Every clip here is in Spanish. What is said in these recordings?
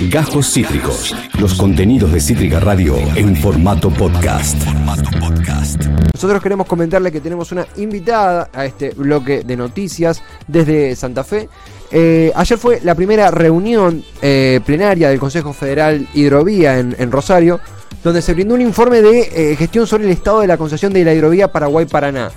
Gajos Cítricos. Los contenidos de Cítrica Radio en formato podcast. Nosotros queremos comentarle que tenemos una invitada a este bloque de noticias desde Santa Fe. Eh, ayer fue la primera reunión eh, plenaria del Consejo Federal Hidrovía en, Rosario, donde se brindó un informe de eh, gestión sobre el estado de la concesión de la hidrovía Paraguay-Paraná.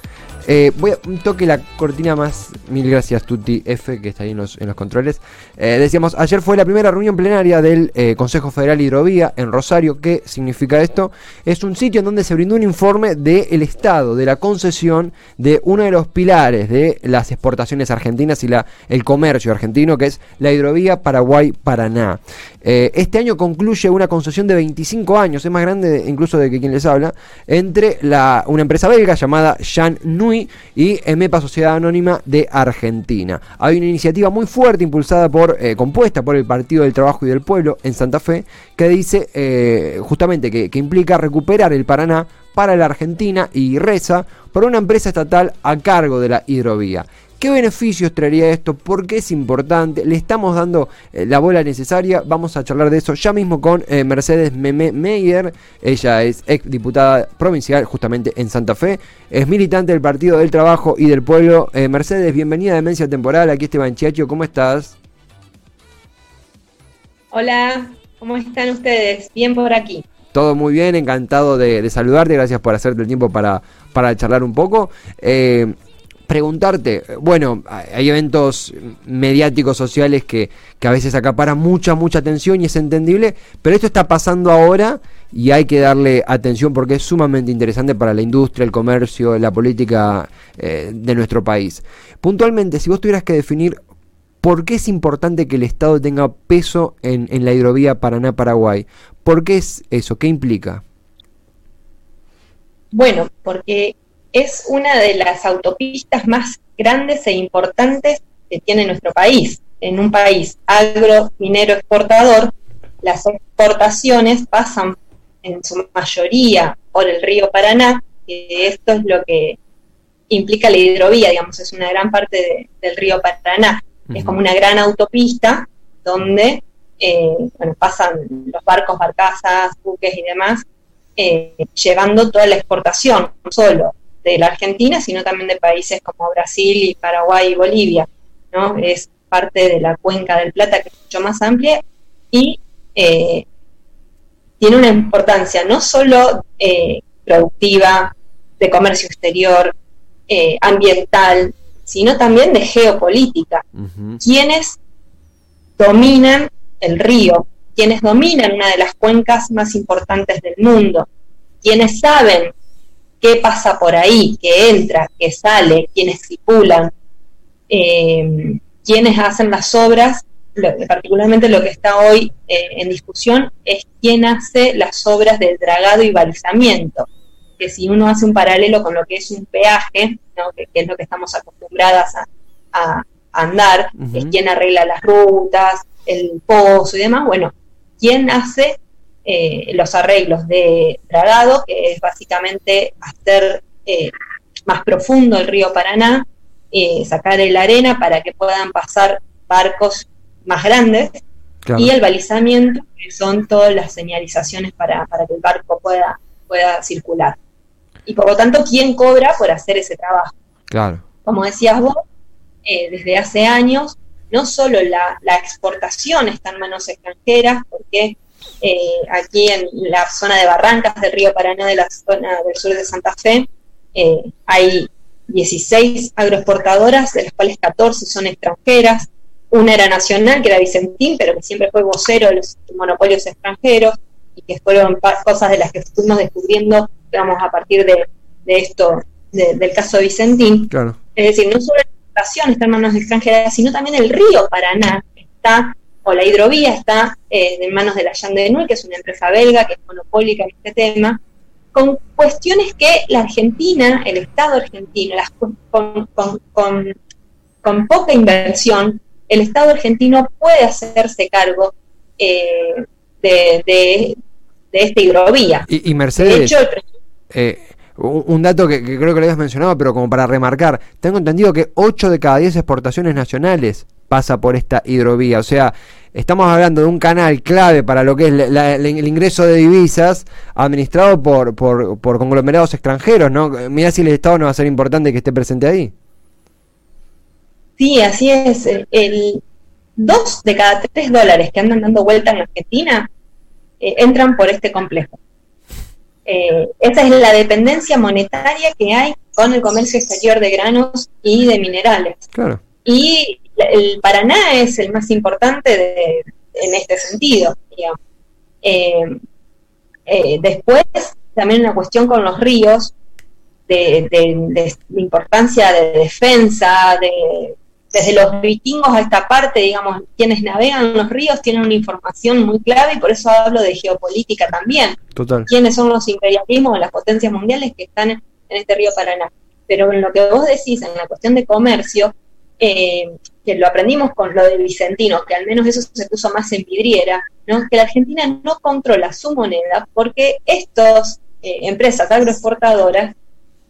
Eh, voy a un toque la cortina más. Mil gracias, Tuti F, que está ahí en los, controles. Eh, decíamos, ayer fue la primera reunión plenaria del eh, Consejo Federal Hidrovía en Rosario. ¿Qué significa esto? Es un sitio en donde se brindó un informe del estado de la concesión de uno de los pilares de las exportaciones argentinas y la, el comercio argentino, que es la hidrovía Paraguay-Paraná. este año concluye una concesión de 25 años, es más grande incluso de que quien les habla, entre la, una empresa belga llamada Jean Nui y EMEPA Sociedad Anónima de Argentina. Hay una iniciativa muy fuerte impulsada por, eh, compuesta por el Partido del Trabajo y del Pueblo en Santa Fe, que dice eh, justamente que, que implica recuperar el Paraná para la Argentina y reza por una empresa estatal a cargo de la hidrovía. ¿Qué beneficios traería esto? ¿Por qué es importante? ¿Le estamos dando eh, la bola necesaria? Vamos a charlar de eso ya mismo con eh, Mercedes Meme Meyer. Ella es ex diputada provincial justamente en Santa Fe. Es militante del Partido del Trabajo y del Pueblo. Eh, Mercedes, bienvenida a Demencia Temporal. Aquí Esteban Chiacho, ¿cómo estás? Hola, ¿cómo están ustedes? Bien por aquí. Todo muy bien, encantado de, saludarte, gracias por hacerte el tiempo para, para charlar un poco preguntarte, bueno, hay eventos mediáticos sociales que, que, a veces acaparan mucha, mucha atención y es entendible, pero esto está pasando ahora y hay que darle atención porque es sumamente interesante para la industria, el comercio, la política eh, de nuestro país. Puntualmente, si vos tuvieras que definir por qué es importante que el Estado tenga peso en, en la hidrovía Paraná-Paraguay, ¿por qué es eso? ¿Qué implica? Bueno, porque es una de las autopistas más grandes e importantes que tiene nuestro país. En un país agro, minero, exportador, las exportaciones pasan en su mayoría por el río Paraná, que esto es lo que implica la hidrovía, digamos, es una gran parte del río Paraná. Es como una gran autopista donde eh, pasan los barcos, barcazas, buques y demás, eh, llevando toda la exportación, no solo de la Argentina, sino también de países como Brasil y Paraguay y Bolivia. ¿no? Es parte de la cuenca del Plata, que es mucho más amplia, y eh, tiene una importancia no solo eh, productiva, de comercio exterior, eh, ambiental, sino también de geopolítica. Quienes dominan el río, quienes dominan una de las cuencas más importantes del mundo, quienes saben qué pasa por ahí, qué entra, qué sale, quiénes circulan, eh, quiénes hacen las obras, particularmente lo que está hoy eh, en discusión es quién hace las obras del dragado y balizamiento, que si uno hace un paralelo con lo que es un peaje, que, es lo que estamos acostumbradas a, andar, es quién arregla las rutas, el pozo y demás, bueno, quién hace eh, los arreglos de dragado, que es básicamente hacer eh, más profundo el río Paraná, eh, sacar la arena para que puedan pasar barcos más grandes, y el balizamiento, que son todas las señalizaciones para, que el barco pueda, pueda circular. Y por lo tanto, ¿quién cobra por hacer ese trabajo? Claro. Como decías vos, desde hace años, no solo la, la exportación está en manos extranjeras, porque eh, aquí en la zona de Barrancas del río Paraná, de la zona del sur de Santa Fe, eh, hay 16 agroexportadoras, de las cuales 14 son extranjeras. Una era nacional, que era Vicentín, pero que siempre fue vocero de los monopolios extranjeros y que fueron cosas de las que fuimos descubriendo, digamos, a partir de, esto, del caso de Vicentín. Es decir, no solo la exportación está en manos extranjeras, sino también el río Paraná está la hidrovía está eh, en manos de la Yandenul, que es una empresa belga que es monopólica en este tema, con cuestiones que la Argentina, el Estado argentino, con, con, poca inversión, el Estado argentino puede hacerse cargo eh, de, de, esta hidrovía. Y, Mercedes, eh, un dato que, que, creo que lo habías mencionado, pero como para remarcar, tengo entendido que 8 de cada 10 exportaciones nacionales pasa por esta hidrovía. O sea, estamos hablando de un canal clave para lo que es el ingreso de divisas administrado por, por, por conglomerados extranjeros, ¿no? Mira si el Estado no va a ser importante que esté presente ahí. Sí, así es. El, dos de cada tres dólares que andan dando vuelta en Argentina eh, entran por este complejo. Eh, esa es la dependencia monetaria que hay con el comercio exterior de granos y de minerales. Y el Paraná es el más importante en este sentido. Eh, después, también una cuestión con los ríos, de, de importancia de defensa, de desde los vikingos a esta parte, digamos, quienes navegan los ríos tienen una información muy clave y por eso hablo de geopolítica también. Total. ¿Quiénes son los imperialismos o las potencias mundiales que están en este río Paraná? Pero en lo que vos decís, en la cuestión de comercio, eh, que lo aprendimos con lo de Vicentino, que al menos eso se puso más en vidriera, ¿no? que la Argentina no controla su moneda porque estas eh, empresas agroexportadoras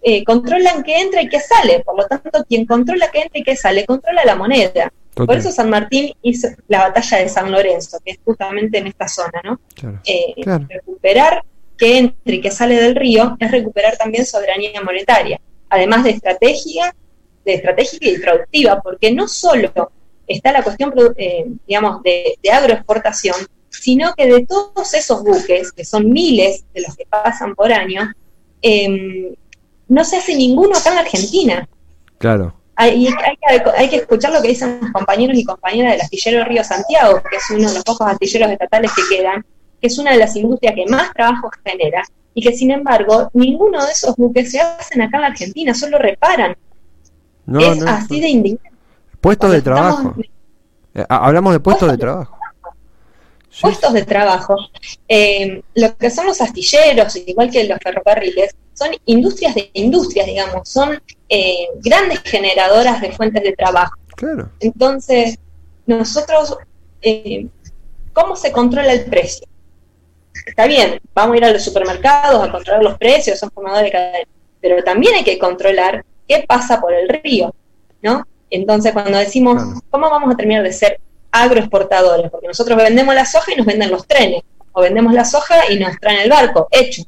eh, controlan qué entra y qué sale. Por lo tanto, quien controla qué entra y qué sale, controla la moneda. Por eso San Martín hizo la batalla de San Lorenzo, que es justamente en esta zona, ¿no? Eh, recuperar qué entra y qué sale del río es recuperar también soberanía monetaria, además de estrategia, estratégica y productiva, porque no solo está la cuestión, eh, digamos, de, de agroexportación, sino que de todos esos buques, que son miles de los que pasan por año, eh, no se hace ninguno acá en la Argentina. Claro. Hay, hay, que, escuchar lo que dicen los compañeros y compañeras del astillero Río Santiago, que es uno de los pocos astilleros estatales que quedan, que es una de las industrias que más trabajo genera, y que sin embargo ninguno de esos buques se hacen acá en la Argentina, solo reparan. No, es así de indignante. Puestos de trabajo. Eh, hablamos de puestos de trabajo puestos de trabajo. Eh, lo que son los astilleros, igual que los ferrocarriles, son industrias de industrias, digamos, son eh, grandes generadoras de fuentes de trabajo. Claro. Entonces, nosotros, eh, ¿cómo se controla el precio? Está bien, vamos a ir a los supermercados a controlar los precios, son formadores de cadena, pero también hay que controlar qué pasa por el río, ¿no? Entonces, cuando decimos, ¿cómo vamos a terminar de ser agroexportadores, porque nosotros vendemos la soja y nos venden los trenes, o vendemos la soja y nos traen el barco, hecho.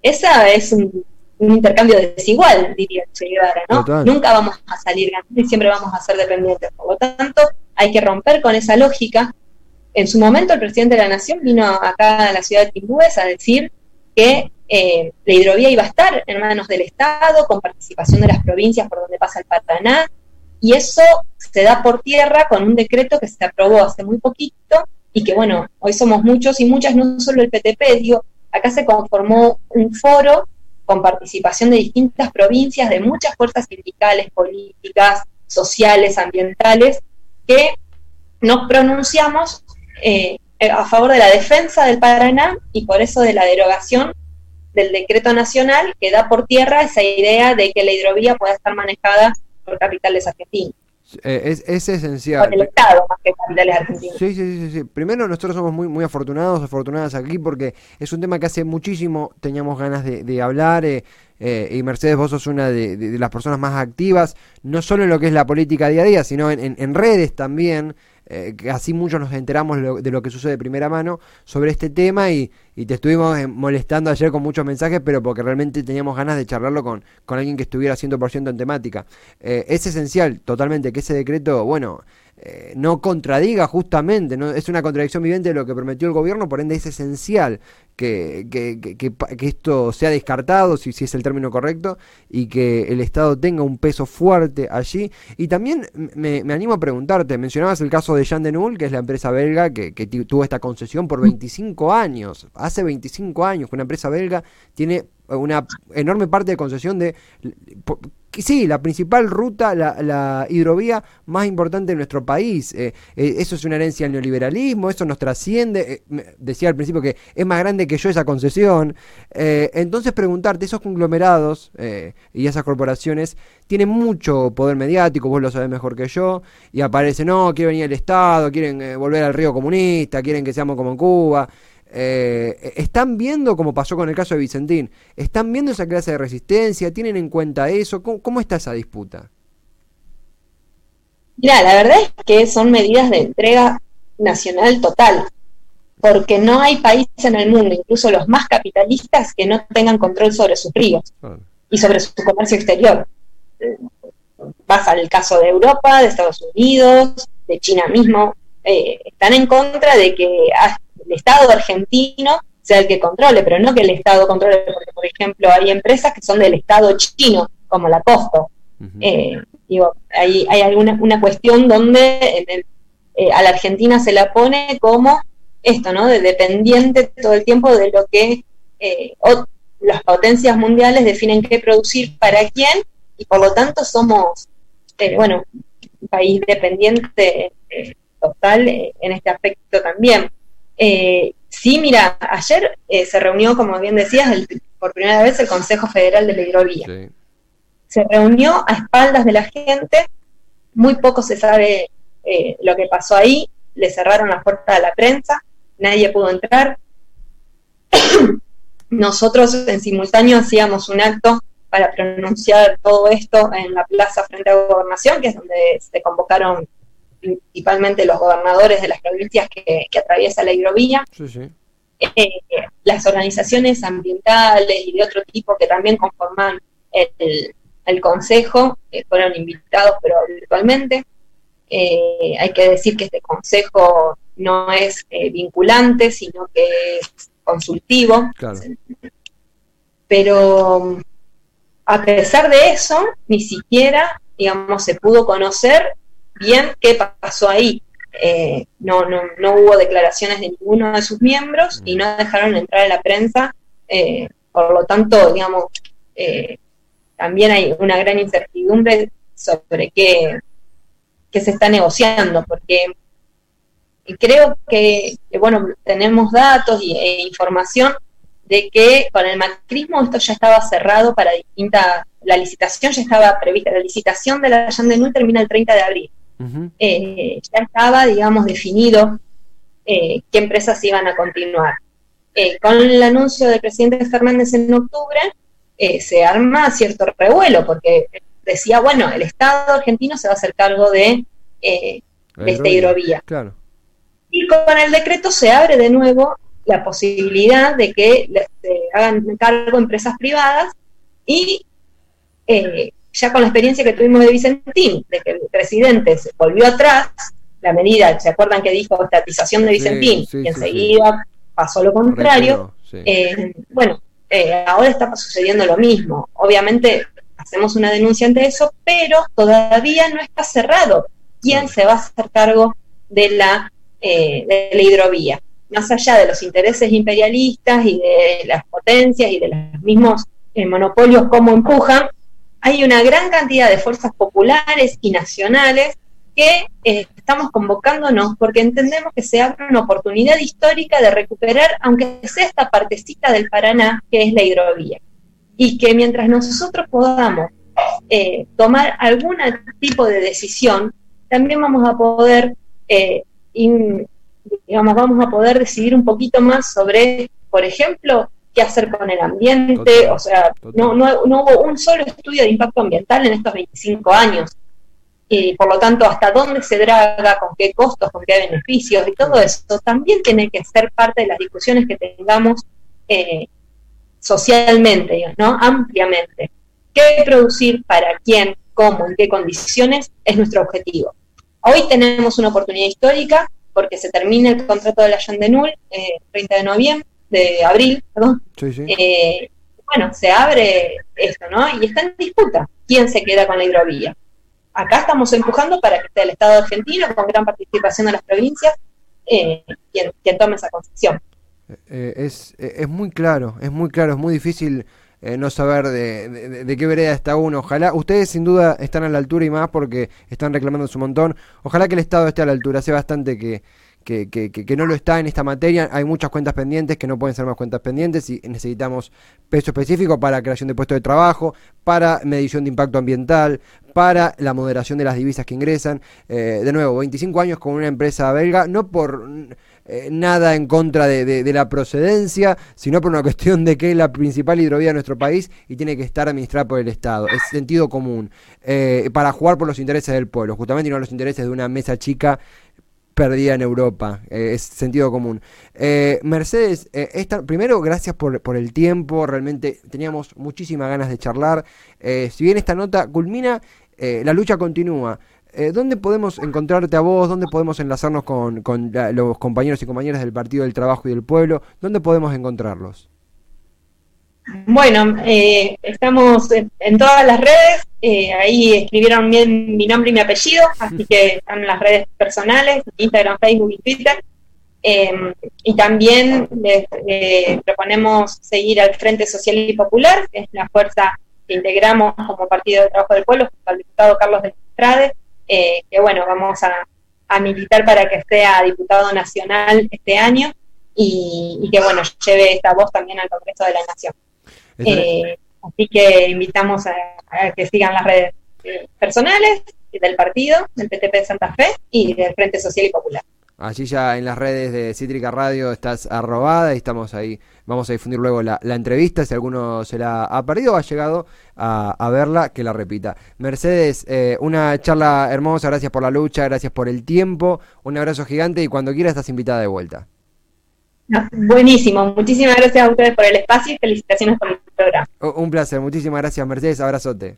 Esa es un, intercambio desigual, diría Che ¿no? Nunca vamos a salir ganando y siempre vamos a ser dependientes. Por lo tanto, hay que romper con esa lógica. En su momento, el presidente de la Nación vino acá a la ciudad de Timbúes a decir que eh, la hidrovía iba a estar en manos del Estado, con participación de las provincias por donde pasa el Paraná, y eso se da por tierra con un decreto que se aprobó hace muy poquito y que, bueno, hoy somos muchos y muchas, no solo el PTP, digo, acá se conformó un foro con participación de distintas provincias, de muchas fuerzas sindicales, políticas, sociales, ambientales, que nos pronunciamos eh, a favor de la defensa del Paraná y por eso de la derogación del decreto nacional que da por tierra esa idea de que la hidrovía pueda estar manejada por capitales argentinos. Eh, es, es, esencial. Por el Estado más que capitales argentinos. Sí, sí, sí, sí. Primero, nosotros somos muy, muy afortunados, afortunadas aquí, porque es un tema que hace muchísimo teníamos ganas de, hablar. Eh, eh, y Mercedes, vos sos una de, las personas más activas, no solo en lo que es la política día a día, sino en, en redes también. Eh, que así muchos nos enteramos de lo que sucede de primera mano sobre este tema y, te estuvimos eh, molestando ayer con muchos mensajes, pero porque realmente teníamos ganas de charlarlo con, con alguien que estuviera 100% en temática. Eh, es esencial totalmente que ese decreto, bueno, eh, no contradiga justamente, ¿no? es una contradicción viviente de lo que prometió el gobierno, por ende es esencial que, que, esto sea descartado, si, si, es el término correcto, y que el Estado tenga un peso fuerte allí. Y también me, animo a preguntarte, mencionabas el caso de Jean Denul, que es la empresa belga que, tuvo esta concesión por 25 años, hace 25 años que una empresa belga tiene una enorme parte de concesión de sí, la principal ruta, la, hidrovía más importante de nuestro país. Eh, eh, eso es una herencia del neoliberalismo, eso nos trasciende. Eh, decía al principio que es más grande que yo esa concesión. entonces preguntarte, esos conglomerados y esas corporaciones tienen mucho poder mediático, vos lo sabés mejor que yo, y aparece, no, quiere venir el Estado, quieren volver al río comunista, quieren que seamos como en Cuba. Eh, ¿Están viendo, como pasó con el caso de Vicentín, están viendo esa clase de resistencia? ¿Tienen en cuenta eso? ¿Cómo, está esa disputa? Mira, la verdad es que son medidas de entrega nacional total, porque no hay país en el mundo, incluso los más capitalistas, que no tengan control sobre sus ríos y sobre su comercio exterior. Pasa el caso de Europa, de Estados Unidos, de China mismo, eh, están en contra de que el Estado argentino sea el que controle, pero no que el Estado controle, porque por ejemplo hay empresas que son del Estado chino, como la Costo. Eh, digo, hay, hay alguna una cuestión donde eh, a la Argentina se la pone como esto, ¿no? De dependiente todo el tiempo de lo que las potencias mundiales definen qué producir para quién, y por lo tanto somos, bueno, un país dependiente total eh, en este aspecto también. Eh, sí, mira, ayer eh, se reunió, como bien decías, por primera vez el Consejo Federal de la Hidrovía. Se reunió a espaldas de la gente, muy poco se sabe lo que pasó ahí, le cerraron la puerta a la prensa, nadie pudo entrar. Nosotros en simultáneo hacíamos un acto para pronunciar todo esto en la plaza frente a la gobernación, que es donde se convocaron principalmente los gobernadores de las provincias que, atraviesa la hidrovía, eh, las organizaciones ambientales y de otro tipo que también conforman el, consejo, fueron invitados pero virtualmente. Eh, hay que decir que este consejo no es eh, vinculante, sino que es consultivo. Pero a pesar de eso, ni siquiera, digamos, se pudo conocer bien qué pasó ahí. Eh, no, no, no hubo declaraciones de ninguno de sus miembros y no dejaron entrar a la prensa. Eh, por lo tanto, digamos, eh, también hay una gran incertidumbre sobre qué, qué se está negociando, porque creo que, bueno, tenemos datos y, e información de que con el macrismo esto ya estaba cerrado para distintas, la licitación ya estaba prevista, la licitación de la Yandenul termina el 30 de abril. Eh, ya estaba, digamos, definido eh, qué empresas iban a continuar. Eh, con el anuncio del presidente Fernández en octubre, se arma cierto revuelo, porque decía, bueno, el Estado argentino se va a hacer cargo de, esta hidrovía. Y con el decreto se abre de nuevo la posibilidad de que se hagan cargo empresas privadas y ya con la experiencia que tuvimos de Vicentín, de que el presidente se volvió atrás, la medida, ¿se acuerdan que dijo estatización de Vicentín? y enseguida pasó lo contrario. Eh, bueno, eh, ahora está sucediendo lo mismo. Obviamente hacemos una denuncia ante eso, pero todavía no está cerrado quién se va a hacer cargo de la, eh, de la hidrovía. Más allá de los intereses imperialistas y de las potencias y de los mismos monopolios, cómo empujan, hay una gran cantidad de fuerzas populares y nacionales que eh, estamos convocándonos porque entendemos que se abre una oportunidad histórica de recuperar, aunque sea esta partecita del Paraná, que es la hidrovía. Y que mientras nosotros podamos eh, tomar algún tipo de decisión, también vamos a poder, eh, digamos, vamos a poder decidir un poquito más sobre, por ejemplo, qué hacer con el ambiente, o sea, no, no, no, hubo un solo estudio de impacto ambiental en estos 25 años. Y por lo tanto, hasta dónde se draga, con qué costos, con qué beneficios, y todo eso también tiene que ser parte de las discusiones que tengamos eh, socialmente, ¿no? Ampliamente. ¿Qué producir, para quién, cómo, en qué condiciones es nuestro objetivo? Hoy tenemos una oportunidad histórica porque se termina el contrato de la Yandenul eh, 30 de noviembre de abril, perdón, eh, bueno, se abre esto, ¿no? Y está en disputa quién se queda con la hidrovía. Acá estamos empujando para que esté el Estado argentino, con gran participación de las provincias, eh, quien, tome esa concesión. Eh, es, es muy claro, es muy claro, es muy difícil no saber de, de, qué vereda está uno. Ojalá, ustedes sin duda están a la altura y más porque están reclamando su montón. Ojalá que el Estado esté a la altura. Hace bastante que, que, que, que, no lo está en esta materia. Hay muchas cuentas pendientes que no pueden ser más cuentas pendientes y necesitamos peso específico para creación de puestos de trabajo, para medición de impacto ambiental, para la moderación de las divisas que ingresan. Eh, de nuevo, 25 años con una empresa belga, no por eh, nada en contra de, la procedencia, sino por una cuestión de que es la principal hidrovía de nuestro país y tiene que estar administrada por el Estado. Es sentido común, eh, para jugar por los intereses del pueblo, justamente y no los intereses de una mesa chica perdida en Europa, eh, es sentido común. Eh, Mercedes, esta, primero gracias por, por, el tiempo, realmente teníamos muchísimas ganas de charlar. si bien esta nota culmina, la lucha continúa. ¿Dónde podemos encontrarte a vos? ¿Dónde podemos enlazarnos con, con los compañeros y compañeras del Partido del Trabajo y del Pueblo? ¿Dónde podemos encontrarlos? Bueno, eh, estamos en, todas las redes, eh, ahí escribieron bien mi nombre y mi apellido, así que están las redes personales, Instagram, Facebook y Twitter. Em, y también les proponemos seguir al Frente Social y Popular, que es la fuerza que integramos como Partido de Trabajo del Pueblo, junto al diputado Carlos de Estrade, eh, que bueno, vamos a, militar para que sea diputado nacional este año y que bueno, lleve esta voz también al Congreso de la Nación. Eh, así que invitamos a, que sigan las redes eh, personales del partido, del PTP de Santa Fe y del Frente Social y Popular. Allí ya en las redes de Cítrica Radio estás arrobada y estamos ahí. Vamos a difundir luego la, entrevista. Si alguno se la ha perdido o ha llegado a, verla, que la repita. Mercedes, eh, una charla hermosa. Gracias por la lucha, gracias por el tiempo. Un abrazo gigante y cuando quieras estás invitada de vuelta. Buenísimo. Muchísimas gracias a ustedes por el espacio y felicitaciones por el un placer, muchísimas gracias Mercedes, abrazote.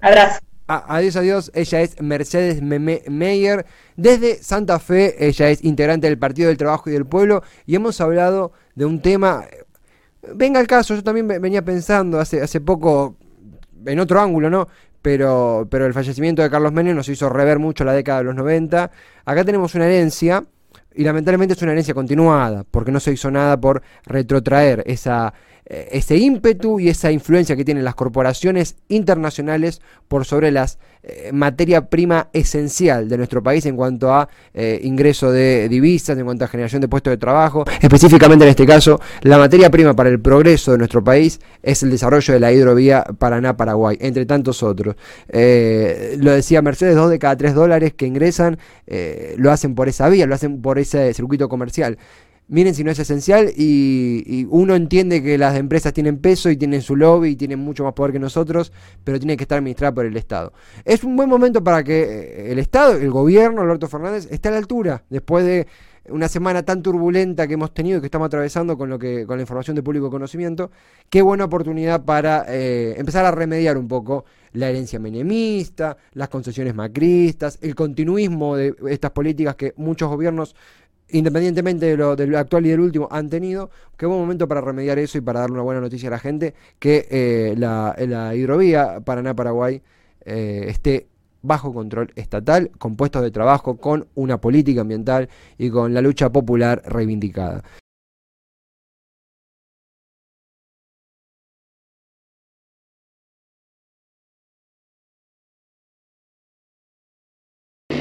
Abrazo. adiós, adiós. Ella es Mercedes Meyer desde Santa Fe. Ella es integrante del Partido del Trabajo y del Pueblo. Y hemos hablado de un tema. Venga al caso, yo también venía pensando hace, hace poco, en otro ángulo, ¿no? Pero, pero el fallecimiento de Carlos Menem nos hizo rever mucho la década de los 90. Acá tenemos una herencia. Y lamentablemente es una herencia continuada, porque no se hizo nada por retrotraer esa, ese ímpetu y esa influencia que tienen las corporaciones internacionales por sobre la eh, materia prima esencial de nuestro país en cuanto a eh, ingreso de divisas, en cuanto a generación de puestos de trabajo. Específicamente en este caso, la materia prima para el progreso de nuestro país es el desarrollo de la hidrovía Paraná-Paraguay, entre tantos otros. lo decía Mercedes, dos de cada tres dólares que ingresan lo hacen por esa vía, lo hacen por ese circuito comercial miren si no es esencial y, uno entiende que las empresas tienen peso y tienen su lobby y tienen mucho más poder que nosotros, pero tiene que estar administrada por el Estado. Es un buen momento para que eh, el Estado, el gobierno, Alberto Fernández, esté a la altura después de una semana tan turbulenta que hemos tenido y que estamos atravesando con lo que con la información de público conocimiento, qué buena oportunidad para eh, empezar a remediar un poco la herencia menemista, las concesiones macristas, el continuismo de estas políticas que muchos gobiernos independientemente de lo, del actual y del último, han tenido, qué buen momento para remediar eso y para darle una buena noticia a la gente, que eh, la, hidrovía Paraná-Paraguay eh, esté bajo control estatal, con puestos de trabajo, con una política ambiental y con la lucha popular reivindicada.